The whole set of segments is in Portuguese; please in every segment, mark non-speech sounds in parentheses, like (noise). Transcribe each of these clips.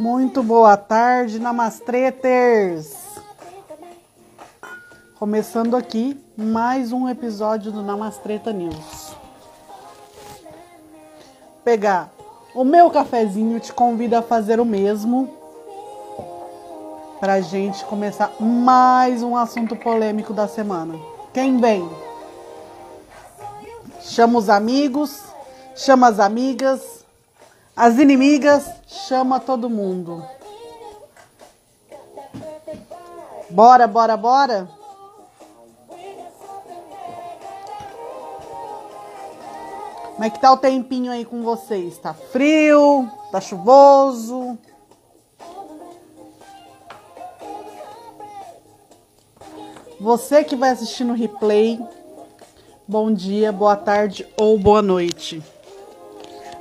Muito boa tarde, Namastreters! Começando aqui mais um episódio do Namastreta News. Pegar o meu cafezinho, te convido a fazer o mesmo pra gente começar mais um assunto polêmico da semana. Quem vem? Chama os amigos, chama as amigas, as inimigas, chama todo mundo. Bora, bora, bora? Como é que tá o tempinho aí com vocês? Tá frio? Tá chuvoso? Você que vai assistir no replay, bom dia, boa tarde ou boa noite.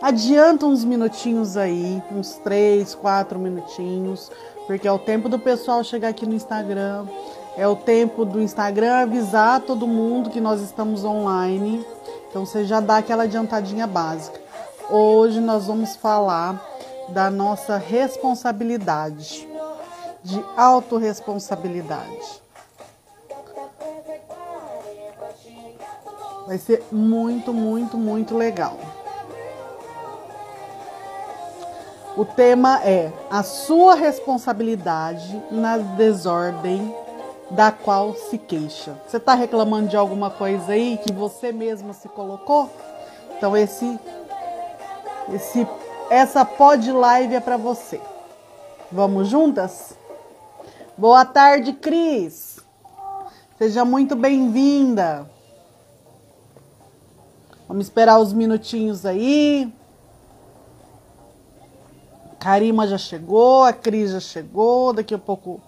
Adianta uns minutinhos aí, uns três, quatro minutinhos, porque é o tempo do pessoal chegar aqui no Instagram, é o tempo do Instagram avisar todo mundo que nós estamos online. Então você já dá aquela adiantadinha básica. Hoje nós vamos falar da nossa responsabilidade, de autorresponsabilidade. Vai ser muito, muito, muito legal. O tema é a sua responsabilidade na desordem da qual se queixa. Você está reclamando de alguma coisa aí que você mesma se colocou? Então esse, esse, essa pod live é para você. Vamos juntas? Boa tarde, Cris. Seja muito bem-vinda. Vamos esperar os minutinhos aí. Karima já chegou, a Cris já chegou. Daqui a pouco,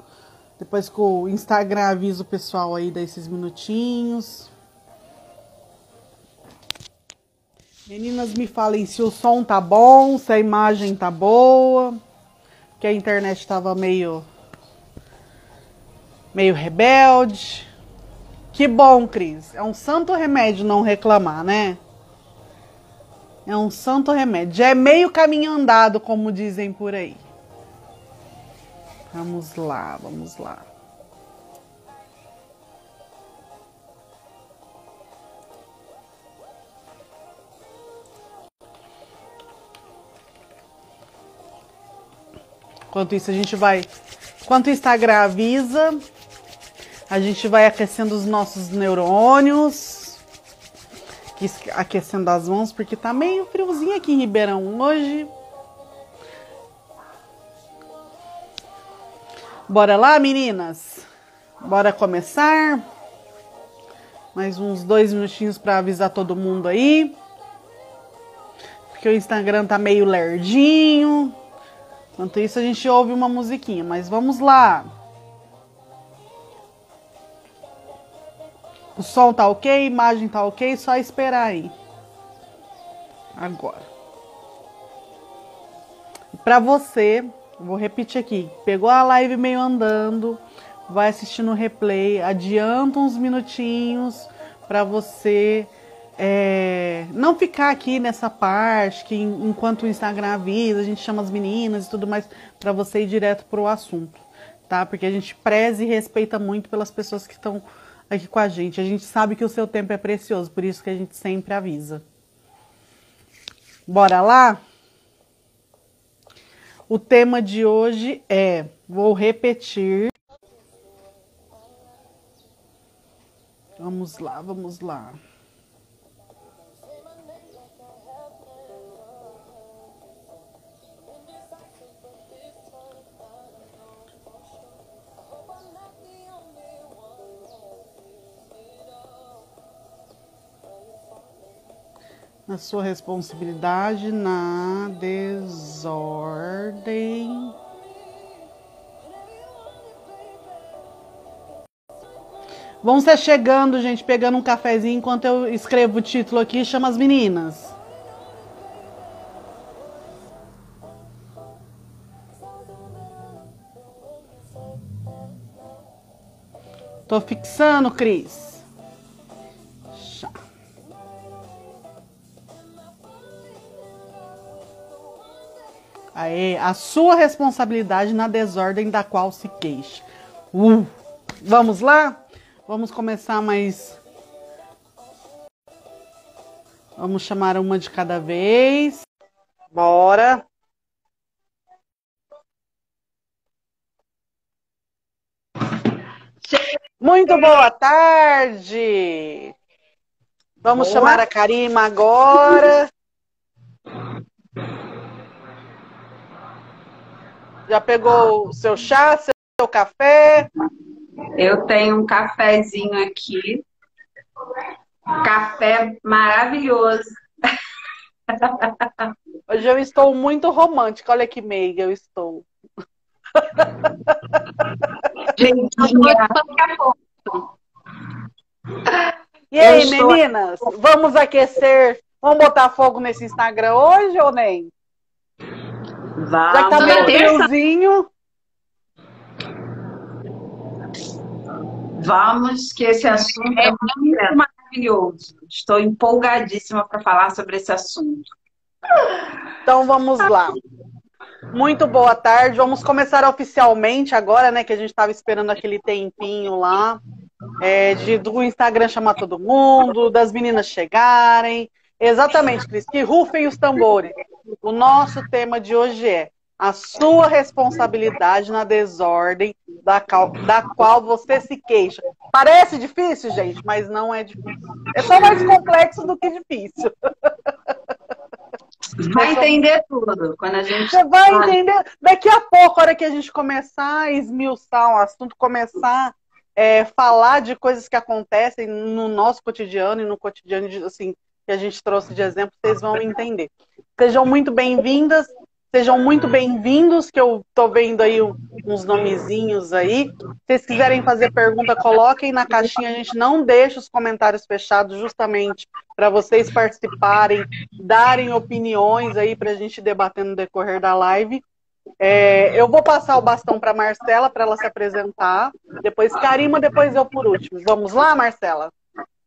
depois que o Instagram avisa o pessoal aí desses minutinhos. Meninas, me falem se o som tá bom, se a imagem tá boa, que a internet tava meio meio rebelde. Que bom, Cris. É um santo remédio não reclamar, né? É um santo remédio. É meio caminho andado, como dizem por aí. Vamos lá, vamos lá. Enquanto isso, a gente vai. Enquanto o Instagram avisa, a gente vai aquecendo os nossos neurônios aquecendo as mãos, porque tá meio friozinho aqui em Ribeirão hoje. Bora lá, meninas? Bora começar? Mais uns dois minutinhos para avisar todo mundo aí. Porque o Instagram tá meio lerdinho. Enquanto isso, a gente ouve uma musiquinha, mas vamos lá. O som tá ok, a imagem tá ok, só esperar aí. Agora. Para você, vou repetir aqui, pegou a live meio andando, vai assistindo o replay, adianta uns minutinhos para você é, não ficar aqui nessa parte que enquanto o Instagram avisa, a gente chama as meninas e tudo mais para você ir direto pro assunto, tá? Porque a gente preza e respeita muito pelas pessoas que estão aqui com a gente. A gente sabe que o seu tempo é precioso, por isso que a gente sempre avisa. Bora lá? O tema de hoje é, vou repetir. Vamos lá, vamos lá. Na sua responsabilidade na desordem. Vão ser chegando, gente, pegando um cafezinho enquanto eu escrevo o título aqui, chama as meninas. Tô fixando, Cris. Aê, a sua responsabilidade na desordem da qual se queixa. Uh, vamos lá? Vamos começar mais. Vamos chamar uma de cada vez. Bora. Muito boa tarde! Vamos boa. chamar a Karima agora. Já pegou o seu chá, seu café? Eu tenho um cafezinho aqui. Café maravilhoso. Hoje eu estou muito romântica. Olha que meiga eu estou. Gente, e aí, meninas? Vamos aquecer? Vamos botar fogo nesse Instagram hoje ou nem? Vamos. Já tá meio friozinho. Vamos, que esse assunto é muito maravilhoso. Estou empolgadíssima para falar sobre esse assunto. Então vamos lá. Muito boa tarde. Vamos começar oficialmente agora, né? Que a gente estava esperando aquele tempinho lá. É, de, do Instagram chamar todo mundo, das meninas chegarem. Exatamente, Cris. Que rufem os tambores. O nosso tema de hoje é a sua responsabilidade na desordem da, da qual você se queixa. Parece difícil, gente, mas não é difícil. É só mais complexo do que difícil. Vai entender tudo quando a gente. Você vai entender. Daqui a pouco, a hora que a gente começar a esmiuçar o assunto, começar a é, falar de coisas que acontecem no nosso cotidiano e no cotidiano de, assim, que a gente trouxe de exemplo, vocês vão entender. Sejam muito bem-vindas, sejam muito bem-vindos, que eu tô vendo aí uns nomezinhos aí. Se vocês quiserem fazer pergunta, coloquem na caixinha, a gente não deixa os comentários fechados justamente para vocês participarem, darem opiniões aí para a gente debater no decorrer da live. É, eu vou passar o bastão para Marcela para ela se apresentar. Depois Karima, depois eu por último. Vamos lá, Marcela?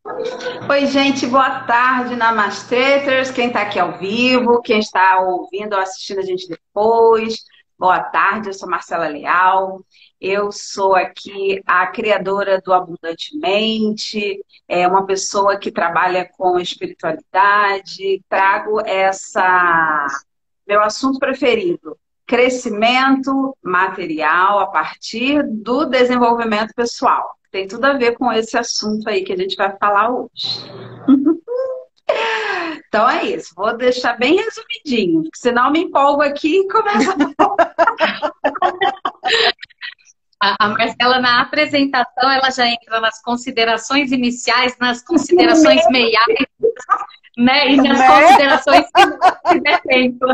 Oi, gente, boa tarde, Namasteters, quem está aqui ao vivo, quem está ouvindo ou assistindo a gente depois. Boa tarde, eu sou Marcela Leal, eu sou aqui a criadora do Abundantemente, é uma pessoa que trabalha com espiritualidade, trago essa meu assunto preferido, crescimento material a partir do desenvolvimento pessoal. Tem tudo a ver com esse assunto aí que a gente vai falar hoje. (laughs) Então é isso, vou deixar bem resumidinho, porque senão me empolgo aqui e começa (laughs) a... a Marcela, na apresentação, ela já entra nas considerações iniciais, nas considerações meiais, né? E nas né? considerações que der tempo.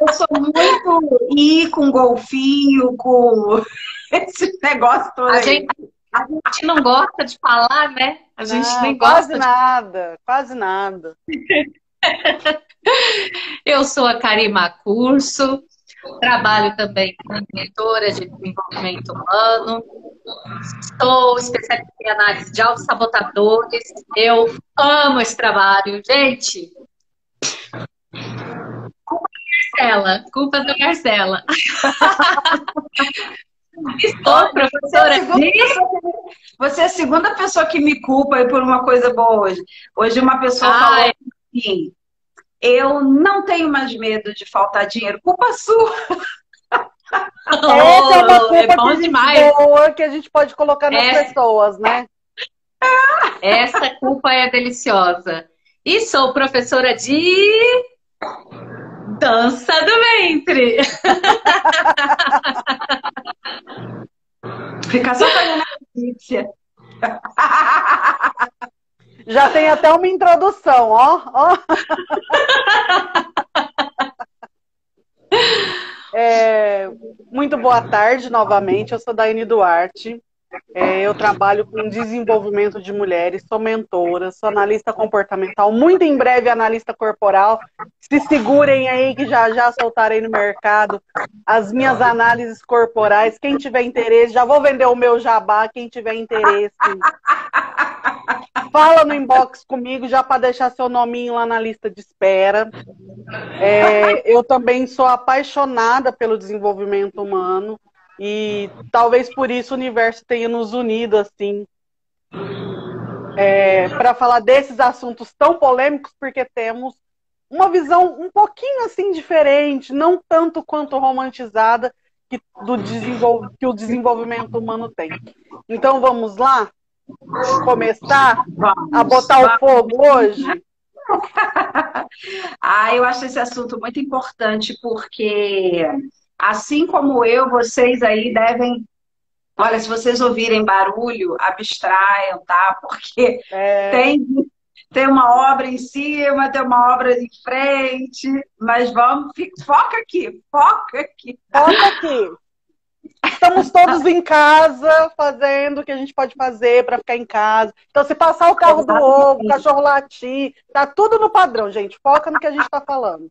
Eu sou muito ir com golfinho, com esse negócio todo a Gente, a gente não gosta de falar, né? A gente não, nem gosta. Quase de... nada, quase nada. (laughs) Eu sou a Karima Curso, trabalho também como diretora de desenvolvimento humano, sou especialista em análise de autossabotadores, eu amo esse trabalho. Gente, culpa da Marcela, culpa da Marcela. (laughs) Estou professora você é, você é a segunda pessoa que me culpa por uma coisa boa hoje. Hoje uma pessoa Ai. falou assim, eu não tenho mais medo de faltar dinheiro. Culpa sua. (laughs) Essa é uma culpa é bom que demais. boa que a gente pode colocar nas Essa... pessoas, né? (laughs) Essa culpa é deliciosa. E sou professora de dança do ventre. Fica só fazendo a egípcia. (laughs) Já tem até uma introdução, ó. ó. (laughs) É, muito boa tarde novamente. Eu sou Daine Duarte. É, eu trabalho com desenvolvimento de mulheres, sou mentora, sou analista comportamental, muito em breve analista corporal. Se segurem aí que já já soltarei no mercado as minhas análises corporais. Quem tiver interesse, já vou vender o meu jabá, quem tiver interesse. fala no inbox comigo já para deixar seu nominho lá na lista de espera. É, eu também sou apaixonada pelo desenvolvimento humano e talvez por isso o universo tenha nos unido assim é, para falar desses assuntos tão polêmicos, porque temos uma visão um pouquinho assim diferente, não tanto quanto romantizada que, do que o desenvolvimento humano tem. Então vamos lá começar a botar o fogo hoje. (laughs) ah, eu acho esse assunto muito importante porque assim como eu, vocês aí devem Olha, se vocês ouvirem barulho, abstraiam, tá? Porque é... tem, tem uma obra em cima, tem uma obra em frente, mas vamos, foca aqui, foca aqui. Foca aqui. Estamos todos em casa fazendo o que a gente pode fazer para ficar em casa. Então, se passar o carro do ovo, o cachorro latir, tá tudo no padrão, gente. Foca no que a gente está falando.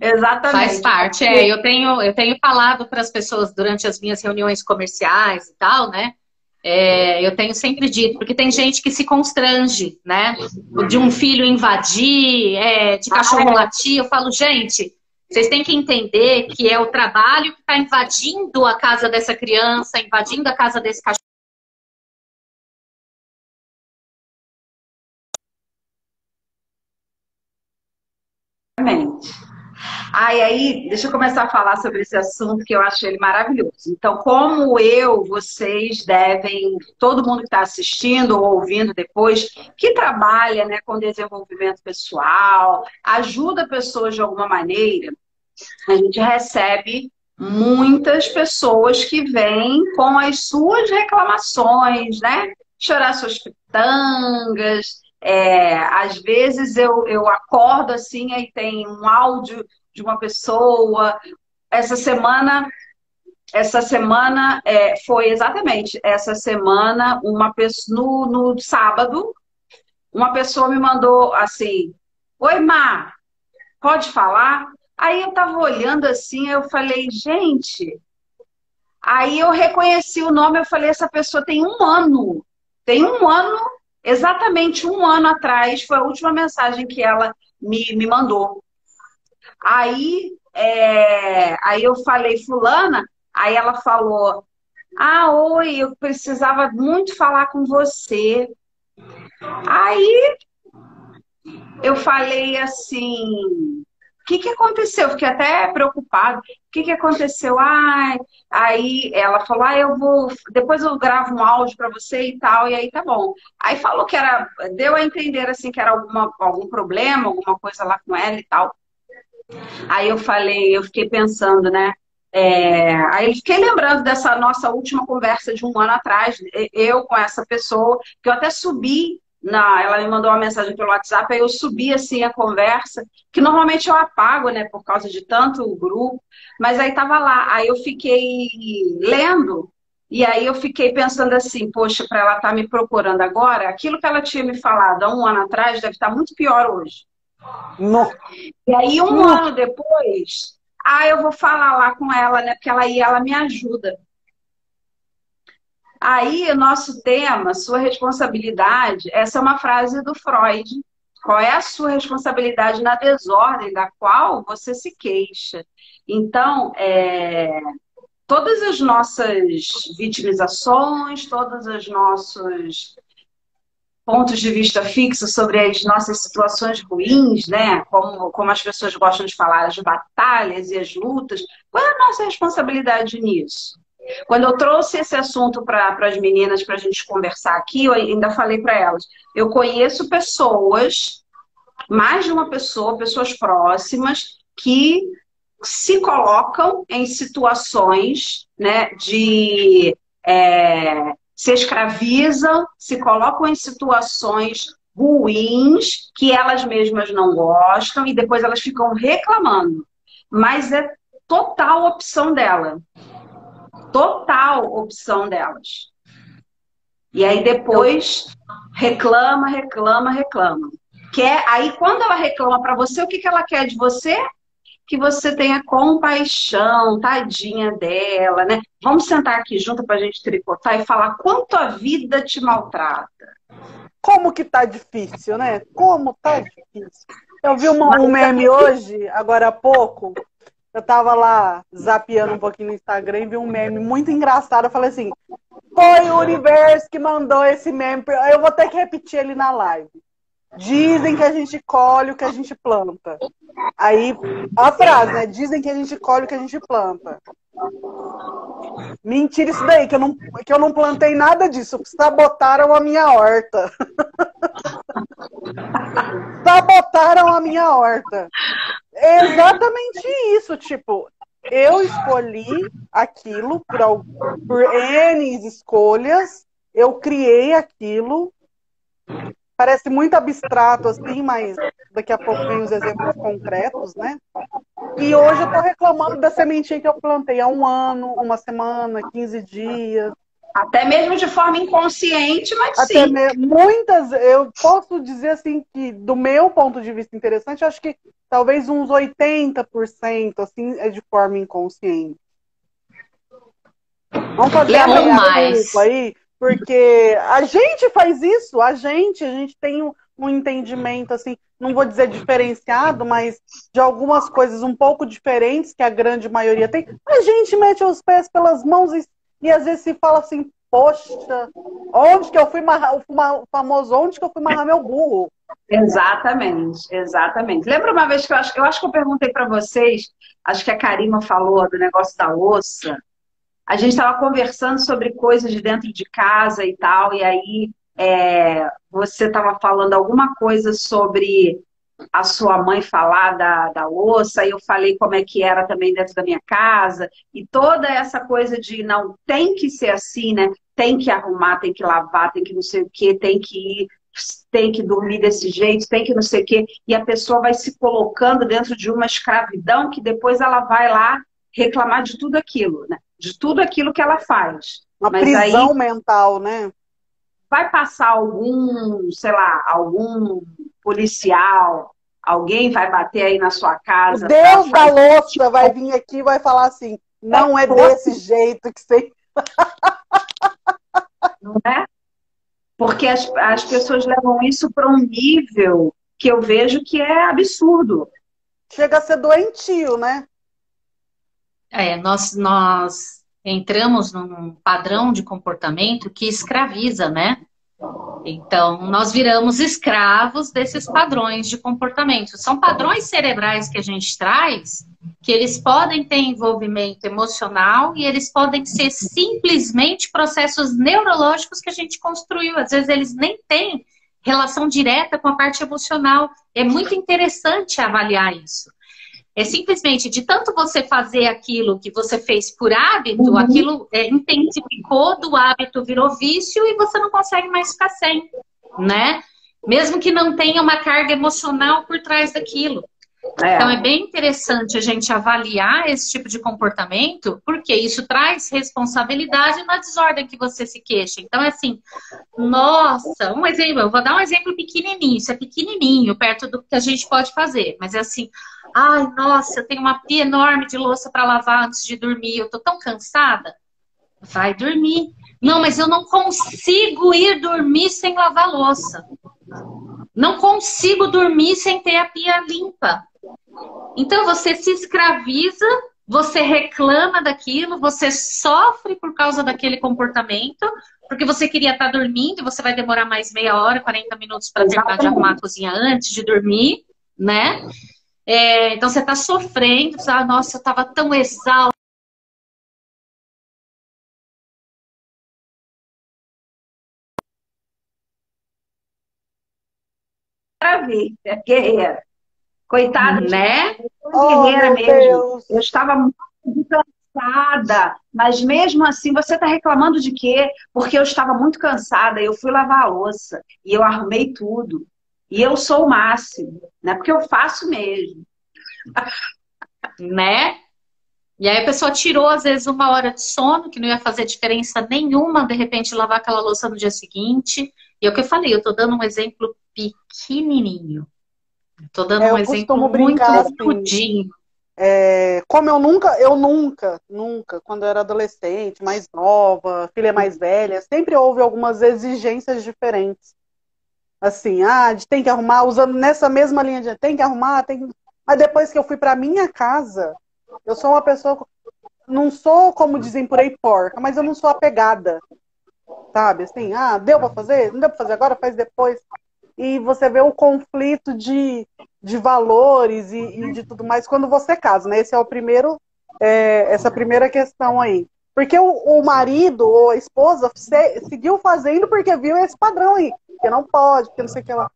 Exatamente. Faz parte, é. Eu tenho, eu tenho falado para as pessoas durante as minhas reuniões comerciais e tal, né? É, eu tenho sempre dito, porque tem gente que se constrange, né? De um filho invadir, é, de cachorro ah, é. latir. Eu falo, gente, vocês têm que entender que é o trabalho que está invadindo a casa dessa criança, invadindo a casa desse cachorro. Exatamente. Ah, e aí, deixa eu começar a falar sobre esse assunto que eu acho ele maravilhoso. Então, como eu, vocês devem, todo mundo que está assistindo ou ouvindo depois, que trabalha né, com desenvolvimento pessoal, ajuda pessoas de alguma maneira, a gente recebe muitas pessoas que vêm com as suas reclamações, né? Chorar suas pitangas, é, às vezes eu, eu acordo assim, aí tem um áudio de uma pessoa. Essa semana, essa semana é, foi exatamente essa semana, uma pessoa no, no sábado, uma pessoa me mandou assim: Oi, Mar, pode falar? Aí eu tava olhando assim, eu falei, gente. Aí eu reconheci o nome, eu falei, essa pessoa tem um ano. Tem um ano Exatamente um ano atrás foi a última mensagem que ela me, me mandou. Aí, é, aí eu falei, fulana, aí ela falou, ah, oi, eu precisava muito falar com você. Aí eu falei assim, que, que aconteceu? Fiquei até preocupada. O que, que aconteceu? Ai, aí ela falou, ah, eu vou, depois eu gravo um áudio para você e tal, e aí tá bom. Aí falou que era, deu a entender assim que era alguma, algum problema, alguma coisa lá com ela e tal. Aí eu falei, eu fiquei pensando, né? É, aí fiquei lembrando dessa nossa última conversa de um ano atrás, eu com essa pessoa, que eu até subi na, ela me mandou uma mensagem pelo WhatsApp, aí eu subi assim a conversa, que normalmente eu apago, né, por causa de tanto grupo, mas aí tava lá, aí eu fiquei lendo, e aí eu fiquei pensando assim, poxa, para ela estar tá me procurando agora, aquilo que ela tinha me falado há um ano atrás deve estar tá muito pior hoje. Não. E aí um Não. ano depois, ah, eu vou falar lá com ela, né, porque ela aí ela me ajuda. Aí, o nosso tema, sua responsabilidade, essa é uma frase do Freud. Qual é a sua responsabilidade na desordem da qual você se queixa? Então, é, todas as nossas vitimizações, todos os nossos pontos de vista fixos sobre as nossas situações ruins, né? Como, como as pessoas gostam de falar, as batalhas e as lutas. Qual é a nossa responsabilidade nisso? Quando eu trouxe esse assunto para as meninas para a gente conversar aqui, eu ainda falei para elas: eu conheço pessoas, mais de uma pessoa, pessoas próximas, que se colocam em situações né, de. É, se escravizam, se colocam em situações ruins que elas mesmas não gostam e depois elas ficam reclamando. Mas é total opção dela total opção delas. E aí depois reclama, reclama, reclama. Quer, aí quando ela reclama para você, o que, que ela quer de você? Que você tenha compaixão, tadinha dela, né? Vamos sentar aqui junto para a gente tricotar e falar quanto a vida te maltrata. como que tá difícil, né? Como tá difícil. Eu vi uma, um meme hoje, agora há pouco. Eu tava lá zapeando um pouquinho no Instagram e vi um meme muito engraçado. Eu falei assim: foi o universo que mandou esse meme. Eu vou ter que repetir ele na live. Dizem que a gente colhe o que a gente planta. Aí, a frase, né? Dizem que a gente colhe o que a gente planta. Mentira isso daí, que eu não, que eu não plantei nada disso. Sabotaram a minha horta. (laughs) Sabotaram a minha horta. É exatamente isso, tipo, eu escolhi aquilo por, por N escolhas, eu criei aquilo. Parece muito abstrato assim, mas daqui a pouco vem os exemplos concretos, né? E hoje eu tô reclamando da sementinha que eu plantei há um ano, uma semana, 15 dias. Até mesmo de forma inconsciente, mas Até sim. Me... Muitas, eu posso dizer assim que, do meu ponto de vista interessante, acho que talvez uns 80% assim é de forma inconsciente. Vamos fazer a mais. aí, porque a gente faz isso, a gente, a gente tem um, um entendimento assim, não vou dizer diferenciado, mas de algumas coisas um pouco diferentes que a grande maioria tem. A gente mete os pés pelas mãos e, e às vezes se fala assim, poxa, onde que eu fui marrar, o famoso onde que eu fui marrar meu burro? Exatamente, exatamente. Lembra uma vez que eu acho, eu acho que eu perguntei para vocês, acho que a Karima falou do negócio da louça. A gente estava conversando sobre coisas de dentro de casa e tal, e aí é, você estava falando alguma coisa sobre a sua mãe falar da, da louça, e eu falei como é que era também dentro da minha casa, e toda essa coisa de não tem que ser assim, né? Tem que arrumar, tem que lavar, tem que não sei o que, tem que ir, tem que dormir desse jeito, tem que não sei o quê, e a pessoa vai se colocando dentro de uma escravidão que depois ela vai lá reclamar de tudo aquilo, né? De tudo aquilo que ela faz. Uma Mas prisão aí, mental, né? vai passar algum, sei lá, algum policial, alguém vai bater aí na sua casa. O Deus da louça vai vir aqui e vai falar assim: não é desse jeito que você. (laughs) não é? Porque as, as pessoas levam isso para um nível que eu vejo que é absurdo. Chega a ser doentio, né? É, nós, nós entramos num padrão de comportamento que escraviza, né? Então, nós viramos escravos desses padrões de comportamento. São padrões cerebrais que a gente traz, que eles podem ter envolvimento emocional e eles podem ser simplesmente processos neurológicos que a gente construiu. Às vezes, eles nem têm relação direta com a parte emocional. É muito interessante avaliar isso. É simplesmente de tanto você fazer aquilo que você fez por hábito, Uhum. aquilo é, intensificou do hábito, virou vício e você não consegue mais ficar sem, né? Mesmo que não tenha uma carga emocional por trás daquilo. É. Então é bem interessante a gente avaliar esse tipo de comportamento, porque isso traz responsabilidade na desordem que você se queixa. Então é assim, nossa, um exemplo, eu vou dar um exemplo pequenininho, isso é pequenininho, perto do que a gente pode fazer, mas é assim, ai, nossa, eu tenho uma pia enorme de louça para lavar antes de dormir, eu tô tão cansada. Vai dormir. Não, mas eu não consigo ir dormir sem lavar louça. Não consigo dormir sem ter a pia limpa. Então você se escraviza, você reclama daquilo, você sofre por causa daquele comportamento, porque você queria estar dormindo, você vai demorar mais meia hora, 40 minutos para terminar de arrumar a cozinha antes de dormir, né? É, então você está sofrendo, você fala, nossa, eu estava tão exausta. É guerreira. Coitada, Né? Oh, guerreira mesmo. Deus. Eu estava muito cansada, mas mesmo assim, você está reclamando de quê? Porque eu estava muito cansada, eu fui lavar a louça e eu arrumei tudo. E eu sou o máximo, né? Porque eu faço mesmo. né? E aí a pessoa tirou, às vezes, uma hora de sono, que não ia fazer diferença nenhuma, de repente, lavar aquela louça no dia seguinte. E é o que eu falei, eu tô dando um exemplo pequenininho. Tô dando É, um exemplo muito assim, pudinho. É, como eu nunca, eu nunca, nunca, quando eu era adolescente, mais nova, filha mais velha, sempre houve algumas exigências diferentes. Assim, ah, de tem que arrumar, usando nessa mesma linha de tem que arrumar, tem que... Mas depois que eu fui para minha casa, eu sou uma pessoa. Não sou, como dizem por aí, porca, mas eu não sou apegada. Sabe? Assim, ah, deu para fazer? Não deu para fazer agora, faz depois. E você vê o conflito de, de valores e, e de tudo mais quando você casa, né? Esse é o primeiro, é, essa primeira questão aí. Porque o, o marido ou a esposa se, seguiu fazendo porque viu esse padrão aí. Que não pode, que não sei o que lá.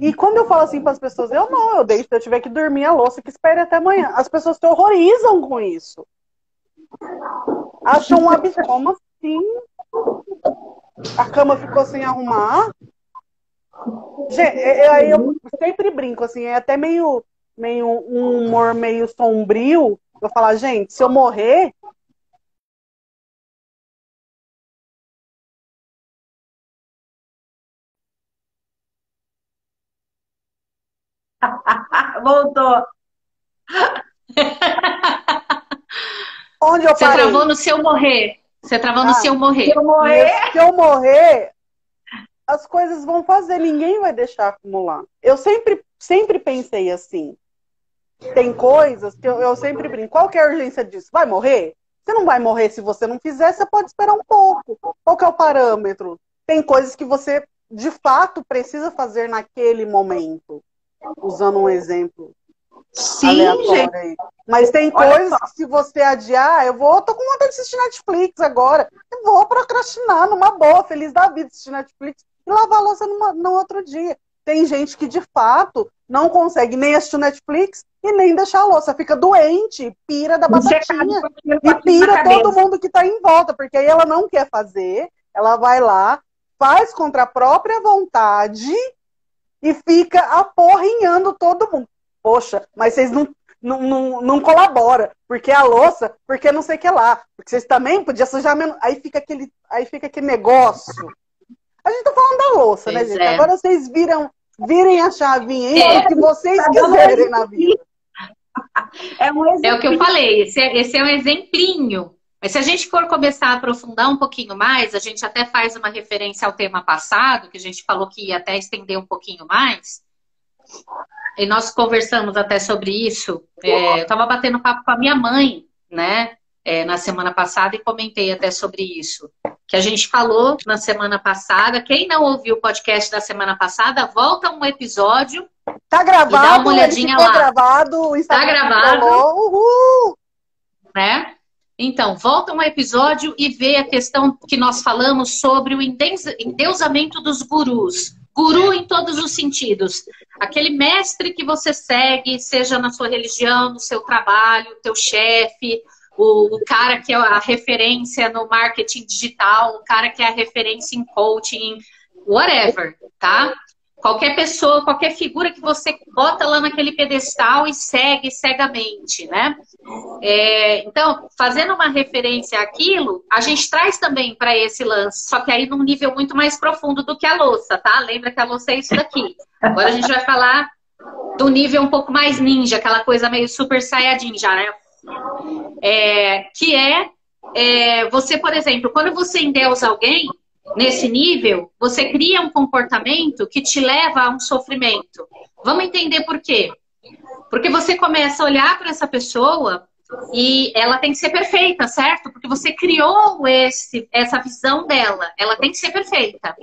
E quando eu falo assim para as pessoas, eu não, eu deixo, se eu tiver que dormir a louça, que espere até amanhã. As pessoas se horrorizam com isso. Acham um absurdo. Como assim? A cama ficou sem arrumar? Gente, aí eu sempre brinco, assim, é até meio, meio um humor meio sombrio. Eu falar, gente, se eu morrer, (laughs) Voltou. Onde eu Você parei? travou no seu morrer. Você travou no Ah, seu morrer. Se eu morrer, Se eu morrer, as coisas vão fazer, ninguém vai deixar acumular. Eu sempre, sempre pensei assim. Tem coisas que eu, eu sempre brinco. Qual que é a urgência disso? Vai morrer? Você não vai morrer se você não fizer, você pode esperar um pouco. Qual que é o parâmetro? Tem coisas que você, de fato, precisa fazer naquele momento. Usando um exemplo sim, gente. aí. Mas tem Olha coisas só. que se você adiar, eu vou, tô com vontade de assistir Netflix agora. Eu vou procrastinar numa boa, feliz da vida, assistir Netflix e lavar a louça numa, no outro dia. Tem gente que, de fato, não consegue nem assistir Netflix e nem deixar a louça. Fica doente, pira da batatinha. E pira todo mundo que tá em volta, porque aí ela não quer fazer, ela vai lá, faz contra a própria vontade e fica aporrinhando todo mundo. Poxa, mas vocês não, não, não, não colaboram, porque a louça, porque não sei o que lá. Porque vocês também podiam sujar menos. Aí fica aquele, aí fica aquele negócio. A gente tá falando da louça, né, Pois gente? é. Agora vocês viram, virem a chavinha aí, É. o que vocês Tá quiserem na vida. (laughs) É um. É o que eu falei, esse é, esse é um exemplinho. Mas se a gente for começar a aprofundar um pouquinho mais, a gente até faz uma referência ao tema passado, que a gente falou que ia até estender um pouquinho mais. E nós conversamos até sobre isso. É, eu estava batendo papo com a minha mãe, né, é, na semana passada e comentei até sobre isso. Que a gente falou na semana passada. Quem não ouviu o podcast da semana passada, volta um episódio Tá E dá gravado, uma olhadinha ele ficou lá. gravado, o Instagram Tá gravado. Uhul! né? Então, volta um episódio e vê a questão que nós falamos sobre o endeus- endeusamento dos gurus. Guru em todos os sentidos. Aquele mestre que você segue, seja na sua religião, no seu trabalho, teu chefe, o, o cara que é a referência no marketing digital, o cara que é a referência em coaching, whatever, tá? Qualquer pessoa, qualquer figura que você bota lá naquele pedestal e segue cegamente, né? É, então, fazendo uma referência àquilo, a gente traz também para esse lance, só que aí num nível muito mais profundo do que a louça, tá? Lembra que a louça é isso daqui. Agora a gente vai falar do nível um pouco mais ninja, aquela coisa meio super saiyajin já, né? É, que é, é você, por exemplo, quando você endeusa alguém, nesse nível, você cria um comportamento que te leva a um sofrimento. Vamos entender por quê? Porque você começa a olhar para essa pessoa e ela tem que ser perfeita, certo? Porque você criou esse, essa visão dela. Ela tem que ser perfeita.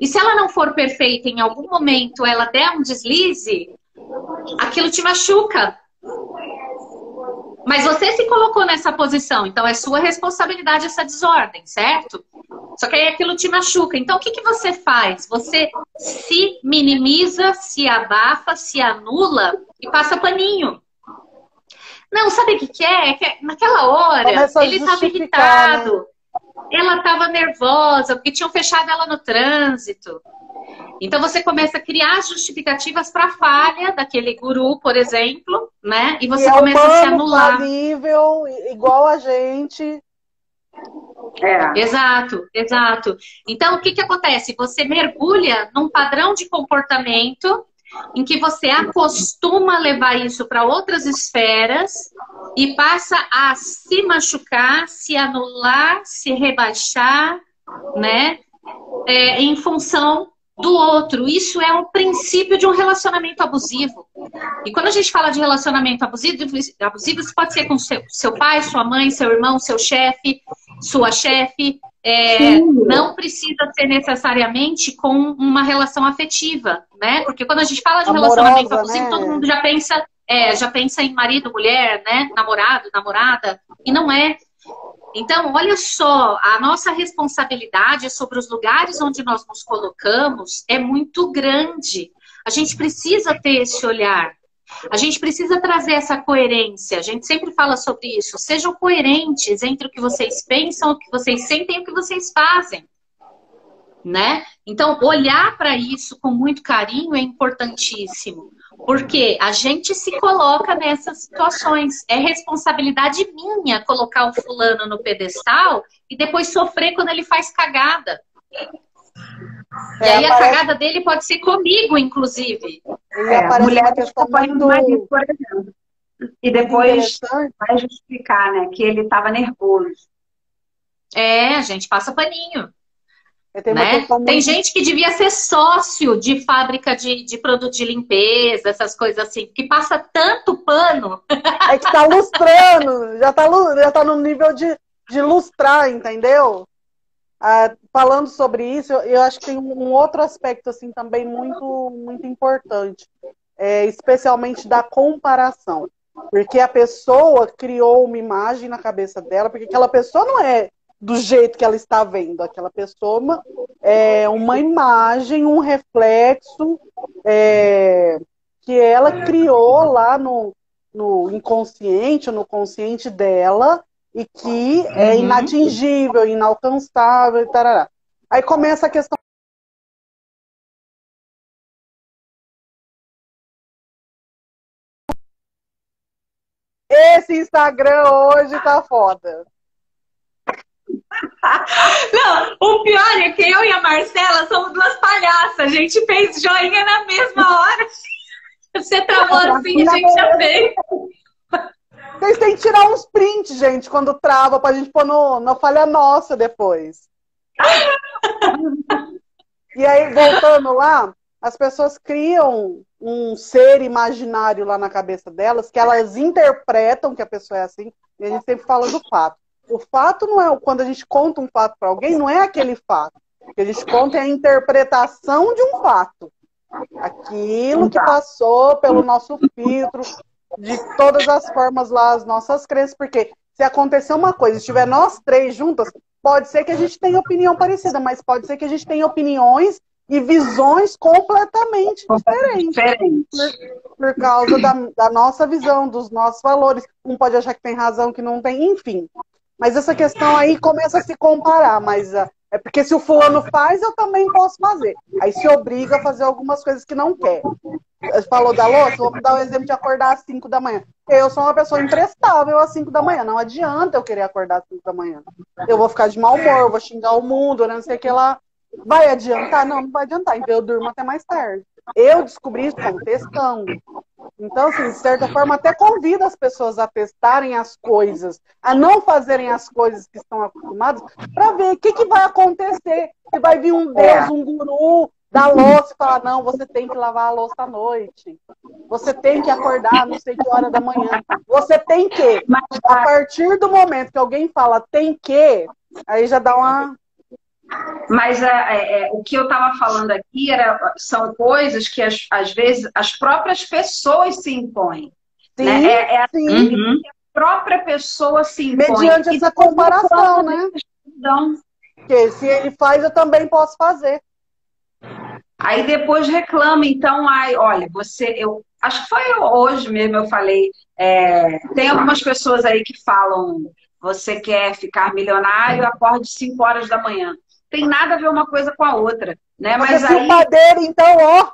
E se ela não for perfeita, em algum momento ela der um deslize, aquilo te machuca. Mas você se colocou nessa posição, então é sua responsabilidade essa desordem, certo? Só que aí aquilo te machuca. Então o que, que você faz? Você se minimiza, se abafa, se anula e passa paninho. Não, sabe o que, que é? É que naquela hora ele estava justificar, né? irritado, ela estava nervosa, porque tinham fechado ela no trânsito. Então você começa a criar justificativas para a falha daquele guru, por exemplo, né? E você E é começa a se humano, anular. falível, igual a gente. É. Exato, exato. Então, o que, que acontece? Você mergulha num padrão de comportamento em que você acostuma levar isso para outras esferas e passa a se machucar, se anular, se rebaixar, né? É, em função do outro. Isso é um princípio de um relacionamento abusivo. E quando a gente fala de relacionamento abusivo, abusivo isso pode ser com seu, seu pai, sua mãe, seu irmão, seu chefe, sua chefe. É, não precisa ser necessariamente com uma relação afetiva, né? Porque quando a gente fala de Amorosa, relacionamento abusivo, né? todo mundo já pensa, é, já pensa em marido, mulher, né? Namorado, namorada. E não é. Então, olha só, a nossa responsabilidade sobre os lugares onde nós nos colocamos é muito grande. A gente precisa ter esse olhar. A gente precisa trazer essa coerência. A gente sempre fala sobre isso. Sejam coerentes entre o que vocês pensam, o que vocês sentem e o que vocês fazem. Né? Então, olhar para isso com muito carinho é importantíssimo. Porque a gente se coloca nessas situações. É responsabilidade minha colocar o fulano no pedestal e depois sofrer quando ele faz cagada. É, e aí a cagada dele pode ser comigo, inclusive. É, a mulher desculpa do marido, por exemplo. E depois vai justificar, né, que ele estava nervoso. É, a gente passa paninho. Né? Tem gente que devia ser sócio de fábrica de, de produto de limpeza, essas coisas assim, que passa tanto pano. (laughs) É que tá lustrando, já tá, já tá no nível de, de lustrar, entendeu? Ah, falando sobre isso, eu, eu, acho que tem um outro aspecto assim também muito, muito importante, é, especialmente da comparação. Porque a pessoa criou uma imagem na cabeça dela, porque aquela pessoa não é do jeito que ela está vendo. Aquela pessoa é uma imagem, um reflexo é, que ela criou lá no, no inconsciente, no consciente dela, e que é uhum. inatingível, inalcançável e tarará. Aí começa a questão. Esse Instagram hoje tá foda. Não, o pior é que eu e a Marcela somos duas palhaças. A gente fez joinha na mesma hora. Você travou assim, a gente já fez. Vocês têm que tirar uns prints, gente, quando trava, pra gente pôr no, na falha nossa depois. e aí, voltando lá, as pessoas criam um ser imaginário lá na cabeça delas, que elas interpretam que a pessoa é assim, e a gente sempre fala do fato. O fato não é quando a gente conta um fato para alguém, não é aquele fato. O que a gente conta é a interpretação de um fato. Aquilo que passou pelo nosso filtro, de todas as formas lá, as nossas crenças, porque se acontecer uma coisa, estiver nós três juntas, pode ser que a gente tenha opinião parecida, mas pode ser que a gente tenha opiniões e visões completamente diferentes. Diferente. Por, por, causa da, da nossa visão, dos nossos valores. Um pode achar que tem razão, que não tem, enfim. Mas essa questão aí começa a se comparar, mas uh, é porque se o fulano faz, eu também posso fazer. Aí se obriga a fazer algumas coisas que não quer. Falou da louça, vou dar o um exemplo de acordar às 5 da manhã. Eu sou uma pessoa imprestável às 5 da manhã. Não adianta eu querer acordar às 5 da manhã. Eu vou ficar de mau humor, vou xingar o mundo, não sei o que lá. Vai adiantar? Não, não vai adiantar. Então eu durmo até mais tarde. Eu descobri isso testando. Então, assim, de certa forma, até convida as pessoas a testarem as coisas, a não fazerem as coisas que estão acostumadas, para ver o que, que vai acontecer. Se vai vir um Deus, é. um guru da louça e falar, não, você tem que lavar a louça à noite. Você tem que acordar não sei que hora da manhã. Você tem que. A partir do momento que alguém fala tem que, aí já dá uma mas é, é, é, o que eu estava falando aqui era, são coisas que as, às vezes as próprias pessoas se impõem. Sim, né? é, é sim. Assim uhum. a própria pessoa se impõe. Mediante essa comparação, né? Porque se ele faz, eu também posso fazer. Aí depois reclama, então, ai, olha, você, eu acho que foi hoje mesmo eu falei, é, tem algumas pessoas aí que falam, você quer ficar milionário, acorde 5 horas da manhã tem nada a ver uma coisa com a outra, né? Mas você aí, padeiro, então, ó.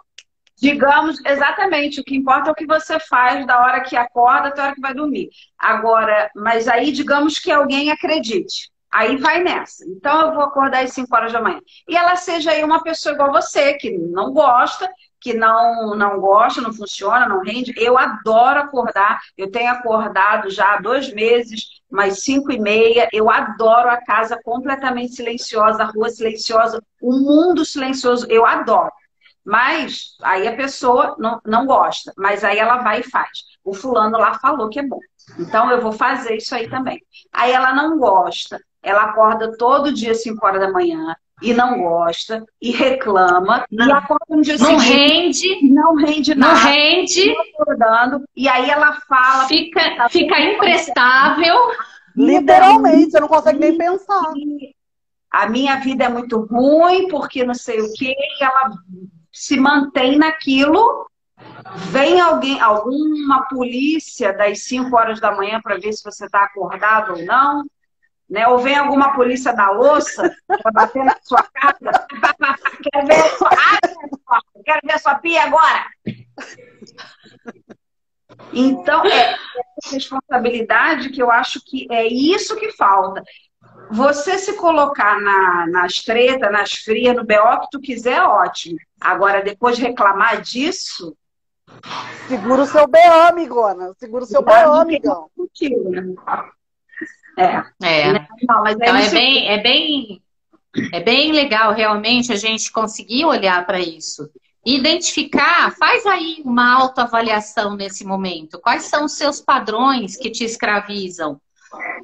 Digamos, exatamente, o que importa é o que você faz da hora que acorda até a hora que vai dormir. Agora, mas aí, digamos que alguém acredite. Aí vai nessa. Então, eu vou acordar às 5 horas da manhã. E ela seja aí uma pessoa igual você, que não gosta, que não, não gosta, não funciona, não rende. Eu adoro acordar. Eu tenho acordado já há dois meses, mais cinco e meia. Eu adoro a casa completamente silenciosa, a rua silenciosa, o mundo silencioso. Eu adoro. Mas aí a pessoa não, não gosta, mas aí ela vai e faz. O fulano lá falou que é bom. Então eu vou fazer isso aí também. Aí ela não gosta, ela acorda todo dia 5 horas da manhã, e não gosta, e reclama, não. e acorda um dia não seguinte, rende, não rende nada, não rende, acordando, e aí ela fala, fica, tá fica imprestável, literalmente, você não consegue nem pensar. A minha vida é muito ruim, porque não sei o quê, e ela se mantém naquilo. Vem alguém, alguma polícia das 5 horas da manhã para ver se você está acordado ou não né? Ou vem alguma polícia da louça para bater na sua casa. (laughs) quero ver a sua... Ah, quero ver a sua pia agora. Então, é essa responsabilidade que eu acho que é isso que falta. Você se colocar na, nas tretas, nas frias, no BO que tu quiser, é ótimo. Agora, depois de reclamar disso. Segura o seu BO, amigona. Segura o seu BO, amigão. Contigo, né? É. é. Não, mas então é bem, é bem, é bem legal realmente a gente conseguir olhar para isso. Identificar, faz aí uma autoavaliação nesse momento. Quais são os seus padrões que te escravizam?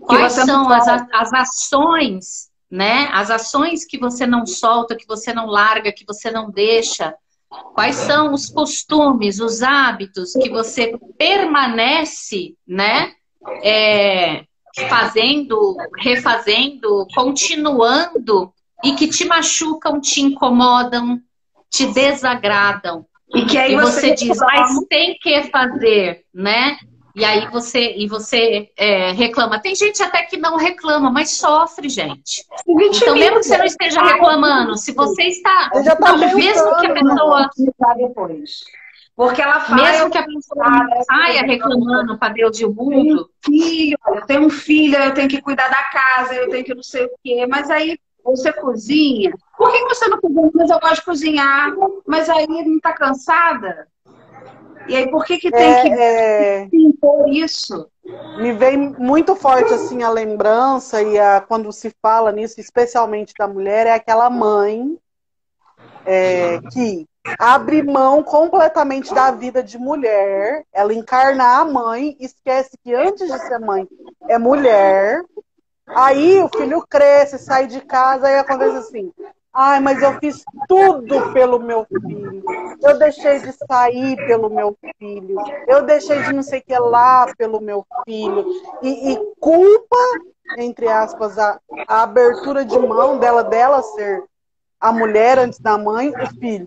Quais são as, as ações, né? As ações que você não solta, que você não larga, que você não deixa. Quais são os costumes, os hábitos que você permanece, né? É, fazendo, refazendo, continuando e que te machucam, te incomodam, te desagradam. E que aí e você, você diz, mas tem que fazer, né? E aí você e você é, reclama. Tem gente até que não reclama, mas sofre, gente. Então, mesmo que você não esteja reclamando, se você está. Tá mesmo que a pessoa. Porque ela fala. Mesmo que a pessoa saia reclamando para Deus e o mundo. Filho, eu tenho um filho, eu tenho que cuidar da casa, eu tenho que não sei o quê. Mas aí você cozinha. Por que você não cozinha? Mas eu gosto de cozinhar. Mas aí não está cansada? E aí por que, que tem é, que é... impor isso? Me vem muito forte assim a lembrança e a, quando se fala nisso, especialmente da mulher, é aquela mãe é, que abre mão completamente da vida de mulher, ela encarna a mãe, esquece que antes de ser mãe é mulher. Aí o filho cresce, sai de casa e acontece assim: ai, mas eu fiz tudo pelo meu filho. Eu deixei de sair pelo meu filho. Eu deixei de não sei o que lá pelo meu filho. E, e culpa, entre aspas, a, a abertura de mão dela, dela ser a mulher antes da mãe, o filho.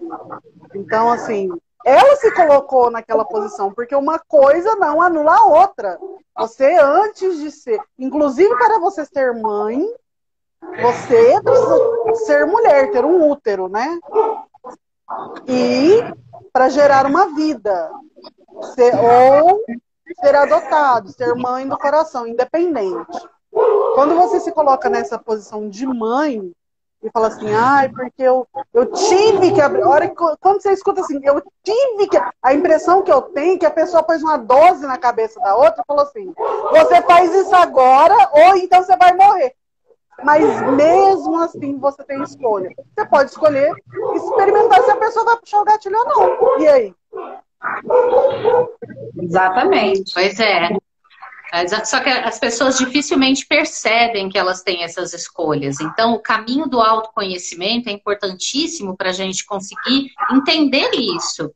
Então, assim, ela se colocou naquela posição, porque uma coisa não anula a outra. Você, antes de ser, inclusive para você ser mãe, você precisa ser mulher, ter um útero, né? E para gerar uma vida. Ser, ou ser adotado, ser mãe do coração, independente. Quando você se coloca nessa posição de mãe, e fala assim, ai, porque eu, eu tive que abrir. Hora que, quando você escuta assim, eu tive que. A impressão que eu tenho é que a pessoa pôs uma dose na cabeça da outra e falou assim: você faz isso agora, ou então você vai morrer. Mas mesmo assim você tem escolha. Você pode escolher experimentar se a pessoa vai puxar o gatilho ou não. E aí? Exatamente. Pois é. Só que as pessoas dificilmente percebem que elas têm essas escolhas. Então, o caminho do autoconhecimento é importantíssimo para a gente conseguir entender isso.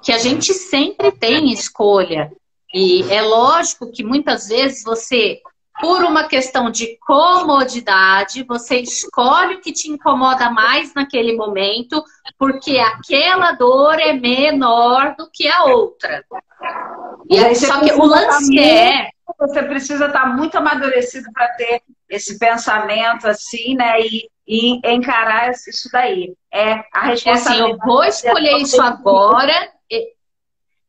Que a gente sempre tem escolha. E é lógico que muitas vezes você, por uma questão de comodidade, você escolhe o que te incomoda mais naquele momento, porque aquela dor é menor do que a outra. E aí, só que o lance é você precisa estar muito amadurecido para ter esse pensamento assim, né? E, e encarar isso daí. É a responsabilidade. É assim, eu vou escolher isso agora.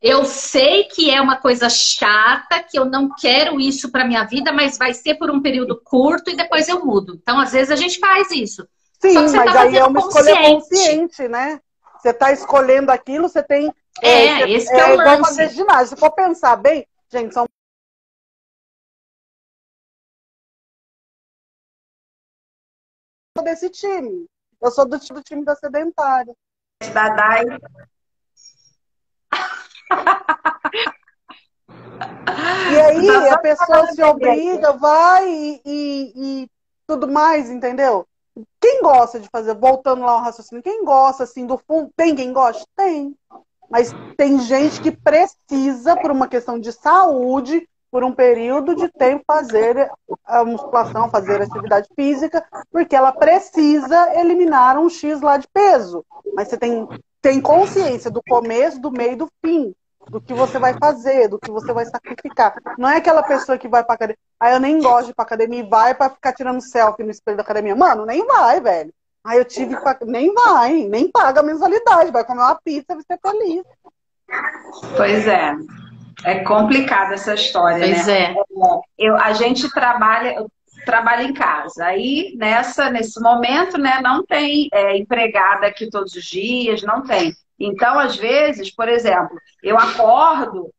Eu sei que é uma coisa chata, que eu não quero isso para minha vida, mas vai ser por um período curto e depois eu mudo. Então, às vezes a gente faz isso. Sim, mas tá aí é uma escolha consciente, né? Você está escolhendo aquilo, você tem. É, é esse é, é o igual fazer ginásio. Se for pensar bem, gente, são desse time. Eu sou do, do time da sedentária. Da Dai. E aí a pessoa se obriga, vai e, e, e, tudo mais, entendeu? Quem gosta de fazer, voltando lá ao raciocínio, quem gosta assim do fundo, tem quem gosta? Tem. Mas tem gente que precisa, por uma questão de saúde, por um período de tempo fazer a musculação, fazer atividade física, porque ela precisa eliminar um X lá de peso. Mas você tem, tem consciência do começo, do meio e do fim. Do que você vai fazer, do que você vai sacrificar. Não é aquela pessoa que vai pra academia. Ah, eu nem gosto de ir pra academia e vai pra ficar tirando selfie no espelho da academia. Mano, nem vai, velho. Ah, eu tive. Pra... Nem vai, nem paga a mensalidade. Vai comer uma pizza e vai ser feliz. Pois é. É complicada essa história, pois né? É. Eu, a gente trabalha, trabalha em casa. Aí, nessa, nesse momento, né, não tem é, empregada aqui todos os dias, não tem. Então, às vezes, por exemplo, eu acordo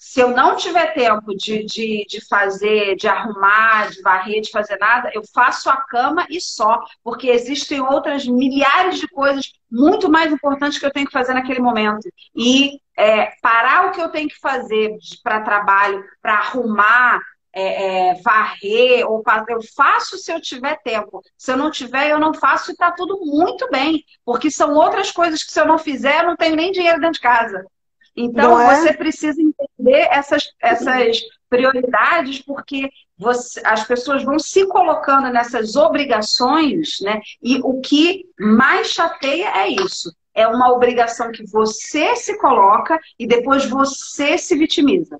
se eu não tiver tempo de, de, de fazer, de arrumar, de varrer, de fazer nada, eu faço a cama e só, porque existem outras milhares de coisas muito mais importantes que eu tenho que fazer naquele momento. E é, parar o que eu tenho que fazer para trabalho, para arrumar, é, é, varrer, ou fazer, eu faço se eu tiver tempo. Se eu não tiver, eu não faço e está tudo muito bem, porque são outras coisas que se eu não fizer, eu não tenho nem dinheiro dentro de casa. Então, é? você precisa entender essas, essas prioridades, porque você, as pessoas vão se colocando nessas obrigações, né? E o que mais chateia é isso. É uma obrigação que você se coloca e depois você se vitimiza.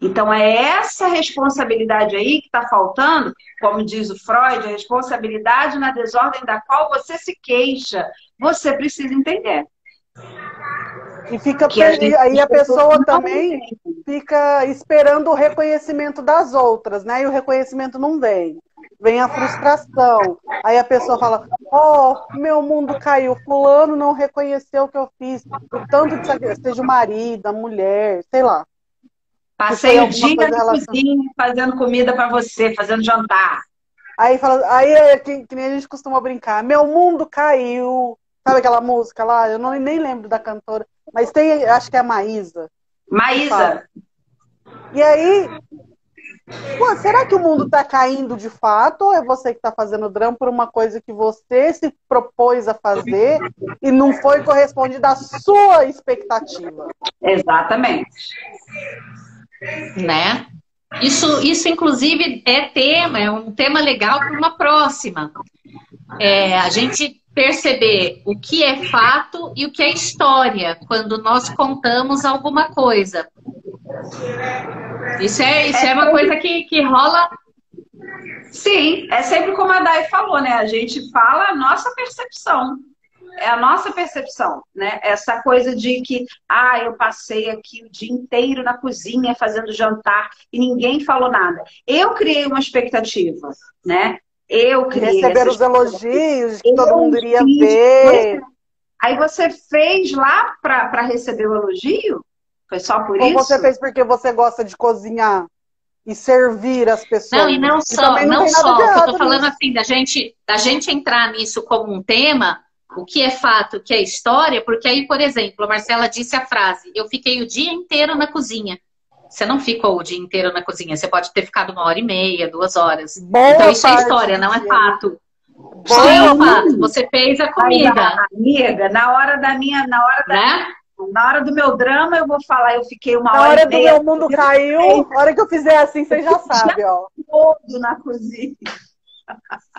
Então, é essa responsabilidade aí que está faltando, como diz o Freud, a responsabilidade na desordem da qual você se queixa. Você precisa entender. E fica a aí a pessoa também fica esperando o reconhecimento das outras, né? E o reconhecimento não vem. Vem a frustração. Aí a pessoa fala: "Oh, meu mundo caiu. Fulano não reconheceu o que eu fiz. O tanto de seja o marido, a mulher, sei lá. Passei o dia na cozinha fazendo comida para você, fazendo jantar. Aí fala, aí é que, que nem a gente costuma brincar. Meu mundo caiu. Sabe aquela música lá? Eu não, nem lembro da cantora. Mas tem, acho que é a Maísa. Maísa. E aí, pô, será que o mundo está caindo de fato? Ou é você que está fazendo drama por uma coisa que você se propôs a fazer e não foi correspondida à sua expectativa? Exatamente. Né? Isso, isso, inclusive, é tema, é um tema legal para uma próxima. É, a gente perceber o que é fato e o que é história quando nós contamos alguma coisa. Isso é, isso é, é uma coisa que, que rola. Sim, é sempre como a Dai falou, né? A gente fala a nossa percepção. É a nossa percepção, né? Essa coisa de que, ah, eu passei aqui o dia inteiro na cozinha fazendo jantar e ninguém falou nada. Eu criei uma expectativa, né? Eu criei. Receber os elogios que todo mundo iria ver. Aí você fez lá para receber o elogio? Foi só por Ou isso? Ou você fez porque você gosta de cozinhar e servir as pessoas? Não, e não só, e não, não só. Eu tô falando nisso. assim, da gente, da gente entrar nisso como um tema, o que é fato, o que é história, porque aí, por exemplo, a Marcela disse a frase: eu fiquei o dia inteiro na cozinha. Você não ficou o dia inteiro na cozinha, você pode ter ficado uma hora e meia, duas horas. Boa então isso é história, não é fato. Boa. Sim, é fato. Você fez a comida. amiga, na hora da minha, na hora da né? Na hora do meu drama, eu vou falar, eu fiquei uma na hora. Na hora do meu mundo caiu, na hora que eu fizer assim, você já sabe, ó. Todo na cozinha.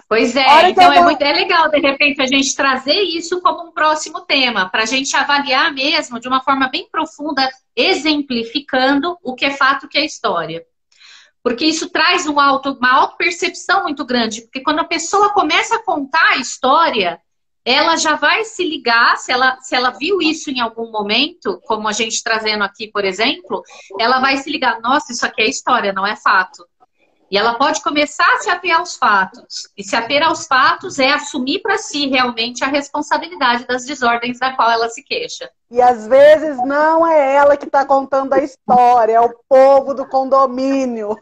Pois é, então é, muito, é legal, de repente, a gente trazer isso como um próximo tema, para a gente avaliar mesmo de uma forma bem profunda, exemplificando o que é fato, o que é história. Porque isso traz um auto, uma auto-percepção muito grande, porque quando a pessoa começa a contar a história, ela já vai se ligar, se ela, se ela viu isso em algum momento, como a gente trazendo aqui, por exemplo, ela vai se ligar, nossa, isso aqui é história, não é fato. E ela pode começar a se ater aos fatos. E se ater aos fatos é assumir para si realmente a responsabilidade das desordens da qual ela se queixa. E às vezes não é ela que está contando a história, é o povo do condomínio.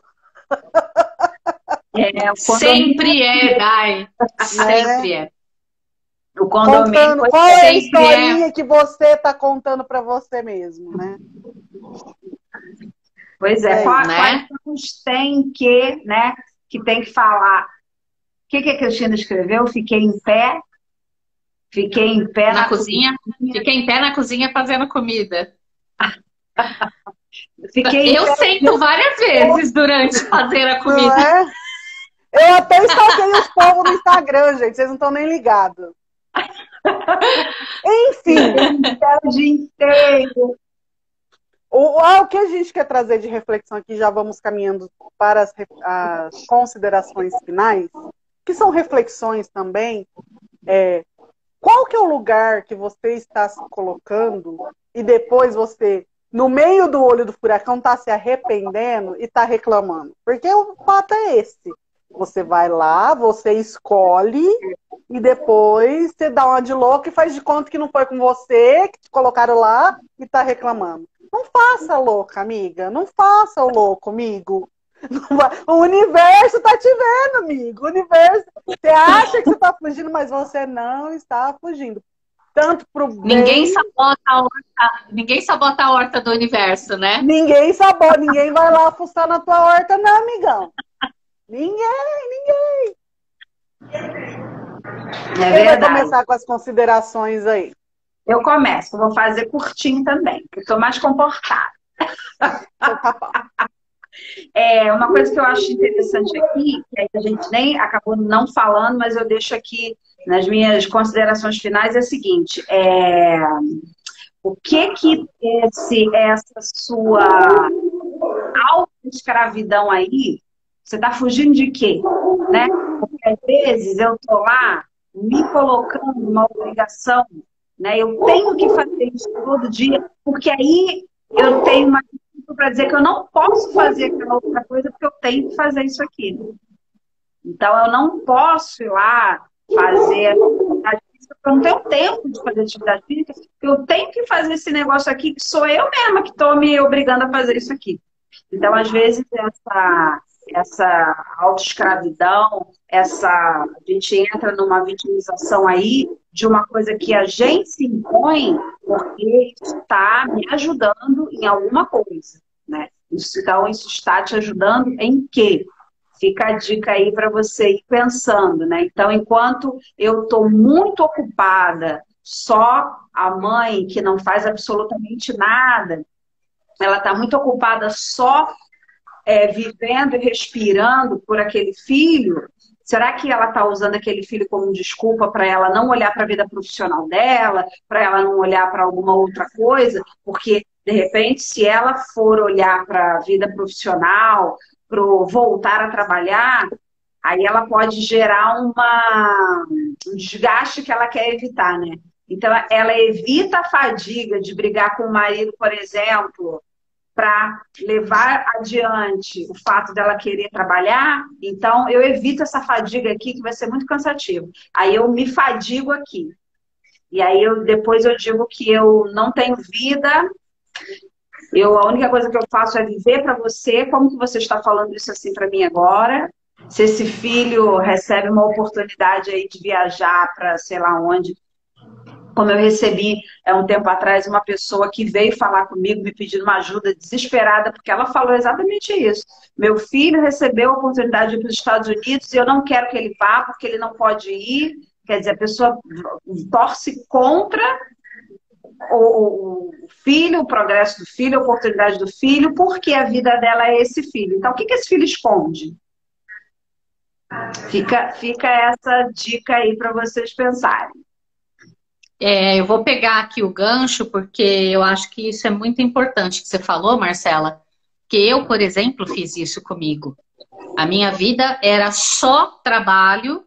É, sempre é, Dai. Sempre é. O condomínio contando, qual é a historinha é... que você está contando para você mesmo, né? Pois é, é quais né? tem que, né, que tem que falar? O que, que a Cristina escreveu? Fiquei em pé. Fiquei em pé na, na cozinha. cozinha. Fiquei em pé na cozinha fazendo comida. Fiquei eu sento várias vezes durante fazer a comida. É? Eu até stalkeei os povos no Instagram, gente. Vocês não estão nem ligados. Enfim. (laughs) o dia inteiro. O, o que a gente quer trazer de reflexão aqui, já vamos caminhando para as, as considerações finais, que são reflexões também. É, qual que é o lugar que você está se colocando e depois você, no meio do olho do furacão, está se arrependendo e está reclamando? Porque o fato é esse. Você vai lá, você escolhe e depois você dá uma de louco e faz de conta que não foi com você, que te colocaram lá e tá reclamando. Não faça louca, amiga. Não faça o louco, amigo. O universo tá te vendo, amigo. O universo. Você acha que você tá fugindo, mas você não está fugindo. Tanto pro bem... Ninguém sabota a horta, ninguém sabota a horta do universo, né? Ninguém sabota, ninguém vai lá fuçar na tua horta, não, amigão. Ninguém, ninguém. É Quem vai começar com as considerações aí? Eu começo, vou fazer curtinho também, que estou mais comportada. Então tá (laughs) é, uma coisa que eu acho interessante aqui, que a gente nem acabou não falando, mas eu deixo aqui nas minhas considerações finais, é a seguinte: é, o que que esse, essa sua auto-escravidão aí você está fugindo de quê? Né? Porque às vezes eu estou lá me colocando uma obrigação, né? Eu tenho que fazer isso todo dia, porque aí eu tenho uma para dizer que eu não posso fazer aquela outra coisa porque eu tenho que fazer isso aqui. Então eu não posso ir lá fazer atividade física, porque eu não tenho tempo de fazer atividade física, eu tenho que fazer esse negócio aqui que sou eu mesma que estou me obrigando a fazer isso aqui. Então, às vezes, essa, essa autoescravidão, essa a gente entra numa vitimização aí de uma coisa que a gente se impõe porque está me ajudando em alguma coisa, né? Então isso está te ajudando em quê? Fica a dica aí para você ir pensando, né? Então, enquanto eu estou muito ocupada, só a mãe que não faz absolutamente nada, ela está muito ocupada só é, vivendo e respirando por aquele filho, será que ela está usando aquele filho como desculpa para ela não olhar para a vida profissional dela, para ela não olhar para alguma outra coisa? Porque, de repente, se ela for olhar para a vida profissional, para voltar a trabalhar, aí ela pode gerar uma, um desgaste que ela quer evitar, né? Então, ela evita a fadiga de brigar com o marido, por exemplo, para levar adiante o fato dela querer trabalhar, então eu evito essa fadiga aqui que vai ser muito cansativo. Aí eu me fadigo aqui. E aí eu depois eu digo que eu não tenho vida. Eu a única coisa que eu faço é viver para você, como que você está falando isso assim para mim agora? Se esse filho recebe uma oportunidade aí de viajar para sei lá onde, como eu recebi é, um tempo atrás uma pessoa que veio falar comigo, me pedindo uma ajuda desesperada, porque ela falou exatamente isso. Meu filho recebeu a oportunidade de ir para os Estados Unidos e eu não quero que ele vá, porque ele não pode ir. Quer dizer, a pessoa torce contra o filho, o progresso do filho, a oportunidade do filho, porque a vida dela é esse filho. Então, o que, que esse filho esconde? Fica, fica essa dica aí para vocês pensarem. É, eu vou pegar aqui o gancho, porque eu acho que isso é muito importante que você falou, Marcela. Que eu, por exemplo, fiz isso comigo. A minha vida era só trabalho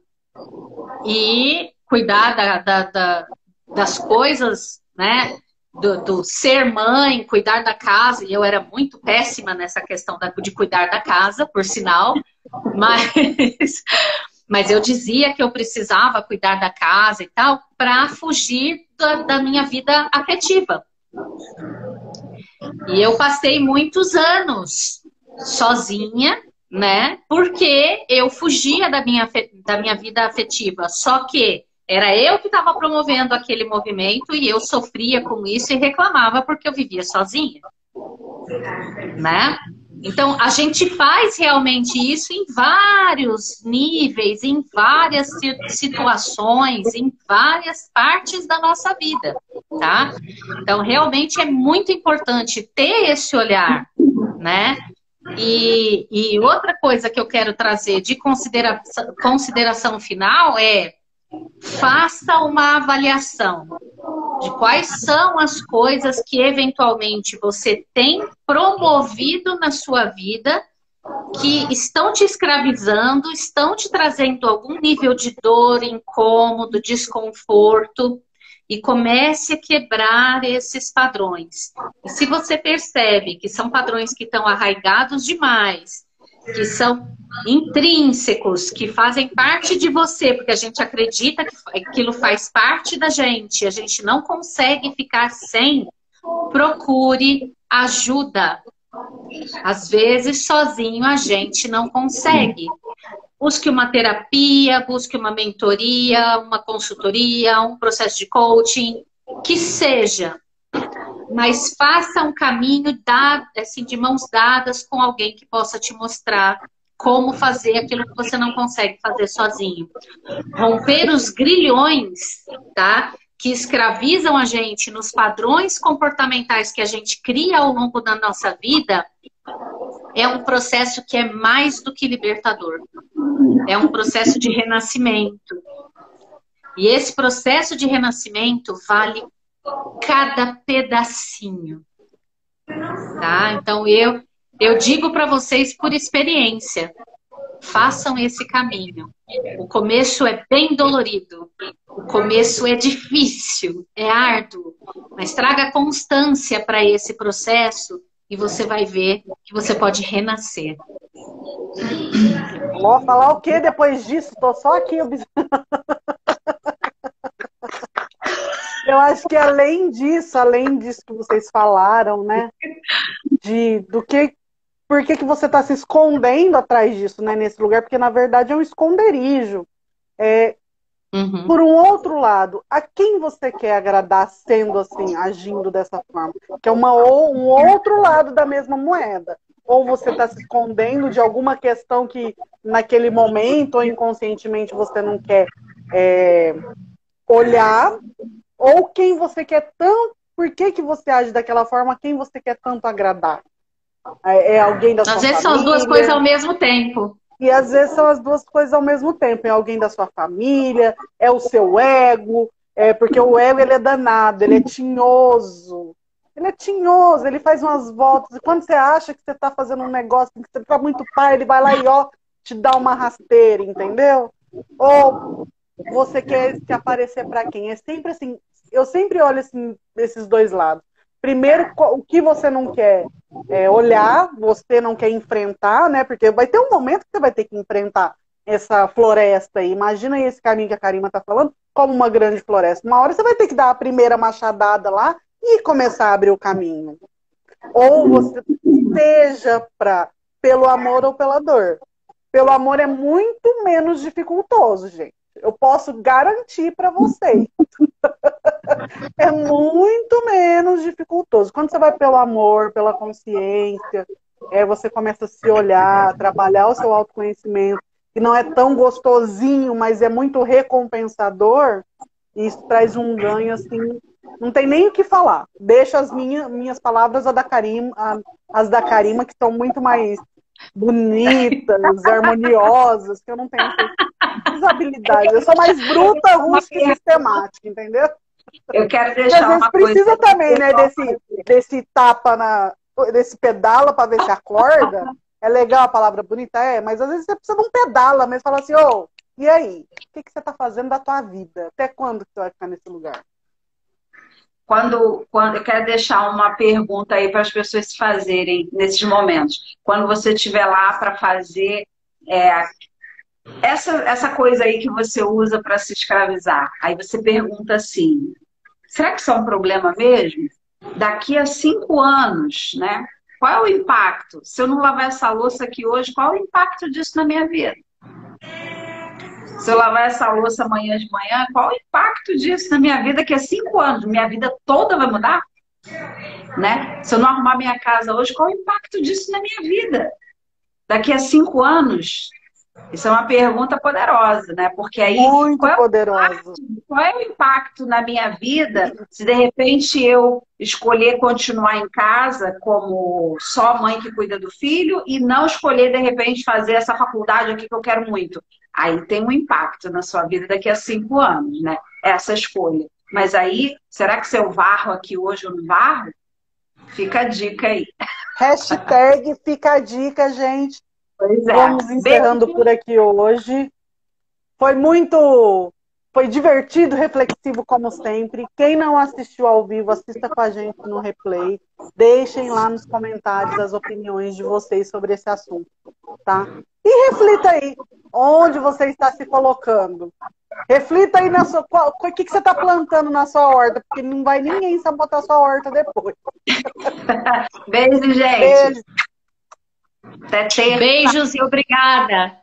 e cuidar da, da, da, das coisas, né? Do, do, ser mãe, cuidar da casa, e eu era muito péssima nessa questão de cuidar da casa, por sinal, (laughs) Mas, mas eu dizia que eu precisava cuidar da casa e tal para fugir da, da minha vida afetiva. E eu passei muitos anos sozinha, né? Porque eu fugia da minha, da minha vida afetiva. Só que era eu que estava promovendo aquele movimento e eu sofria com isso e reclamava porque eu vivia sozinha. Né? Então, a gente faz realmente isso em vários níveis, em várias situações, em várias partes da nossa vida, tá? Então, realmente é muito importante ter esse olhar, né? E, e outra coisa que eu quero trazer de consideração, consideração final é faça uma avaliação de quais são as coisas que eventualmente você tem promovido na sua vida que estão te escravizando, estão te trazendo algum nível de dor, incômodo, desconforto e comece a quebrar esses padrões. E se você percebe que são padrões que estão arraigados demais, que são intrínsecos, que fazem parte de você, porque a gente acredita que aquilo faz parte da gente, a gente não consegue ficar sem, procure ajuda. Às vezes, sozinho a gente não consegue. Busque uma terapia, busque uma mentoria, uma consultoria, um processo de coaching, que seja. Mas faça um caminho dado, assim, de mãos dadas com alguém que possa te mostrar como fazer aquilo que você não consegue fazer sozinho. Romper os grilhões, tá? Que escravizam a gente nos padrões comportamentais que a gente cria ao longo da nossa vida é um processo que é mais do que libertador. É um processo de renascimento. E esse processo de renascimento vale cada pedacinho. Tá? Então eu eu digo para vocês por experiência, façam esse caminho. O começo é bem dolorido, o começo é difícil, é árduo, mas traga constância para esse processo e você vai ver que você pode renascer. Vou falar o que depois disso? Estou só aqui (laughs) Eu acho que além disso, além disso que vocês falaram, né? De do que por que, que você está se escondendo atrás disso, né, nesse lugar? Porque na verdade é um esconderijo. É, uhum. Por um outro lado, a quem você quer agradar sendo assim, agindo dessa forma? Que é uma, um outro lado da mesma moeda. Ou você está se escondendo de alguma questão que naquele momento ou inconscientemente você não quer é, olhar, ou quem você quer tanto, por que, que você age daquela forma, quem você quer tanto agradar? É, é alguém da sua família. Às vezes são as duas coisas ao mesmo tempo. E às vezes são as duas coisas ao mesmo tempo. É alguém da sua família, é o seu ego, é porque o ego ele é danado, ele é tinhoso. Ele é tinhoso, ele faz umas voltas. E quando você acha que você está fazendo um negócio que você está muito pai, ele vai lá e ó, te dá uma rasteira, entendeu? Ou você quer se aparecer para quem? É sempre assim. Eu sempre olho assim, esses dois lados. Primeiro, o que você não quer é, olhar, você não quer enfrentar, né? Porque vai ter um momento que você vai ter que enfrentar essa floresta aí. Imagina esse caminho que a Karima está falando como uma grande floresta. Uma hora você vai ter que dar a primeira machadada lá e começar a abrir o caminho. Ou você seja para pelo amor ou pela dor. Pelo amor é muito menos dificultoso, gente. Eu posso garantir para vocês. (laughs) é muito menos dificultoso. Quando você vai pelo amor, pela consciência, é, você começa a se olhar, trabalhar o seu autoconhecimento, que não é tão gostosinho, mas é muito recompensador, e isso traz um ganho assim. Não tem nem o que falar. Deixa as minhas, minhas palavras a da Karima, a, as da Karima, que são muito mais bonitas, harmoniosas, que eu não tenho essas habilidades. Eu sou mais bruta, rústica e sistemática, entendeu? Eu quero deixar Às vezes uma precisa coisa também, né, desse, desse tapa na. desse pedala para ver se acorda. É legal a palavra bonita, é, mas às vezes você precisa de um pedala mesmo, falar assim, ô, oh, e aí? O que, que você está fazendo da tua vida? Até quando você vai ficar nesse lugar? Quando, quando eu quero deixar uma pergunta aí para as pessoas se fazerem nesses momentos. Quando você estiver lá para fazer é, essa, essa coisa aí que você usa para se escravizar, aí você pergunta assim: será que isso é um problema mesmo? Daqui a cinco anos, né? Qual é o impacto? Se eu não lavar essa louça aqui hoje, qual é o impacto disso na minha vida? Se eu lavar essa louça amanhã de manhã, qual é o impacto disso na minha vida? Que é cinco anos, minha vida toda vai mudar? Né? Se eu não arrumar minha casa hoje, qual é o impacto disso na minha vida? Daqui a cinco anos, isso é uma pergunta poderosa, né? Porque aí. Muito qual é poderosa. qual é o impacto na minha vida se de repente eu escolher continuar em casa como só mãe que cuida do filho e não escolher de repente fazer essa faculdade aqui que eu quero muito? Aí tem um impacto na sua vida daqui a cinco anos, né? Essa escolha. Mas aí, será que se eu varro aqui hoje ou não varro? Fica a dica aí. Hashtag fica a dica, gente. Pois é. Vamos encerrando Bem... por aqui hoje. Foi muito. Foi divertido, reflexivo, como sempre. Quem não assistiu ao vivo, assista com a gente no replay. Deixem lá nos comentários as opiniões de vocês sobre esse assunto, tá? E reflita aí, onde você está se colocando. Reflita aí na sua. o que, que você está plantando na sua horta, porque não vai ninguém sabotar sua horta depois. (laughs) Beijo, gente. Beijo. Beijos e obrigada.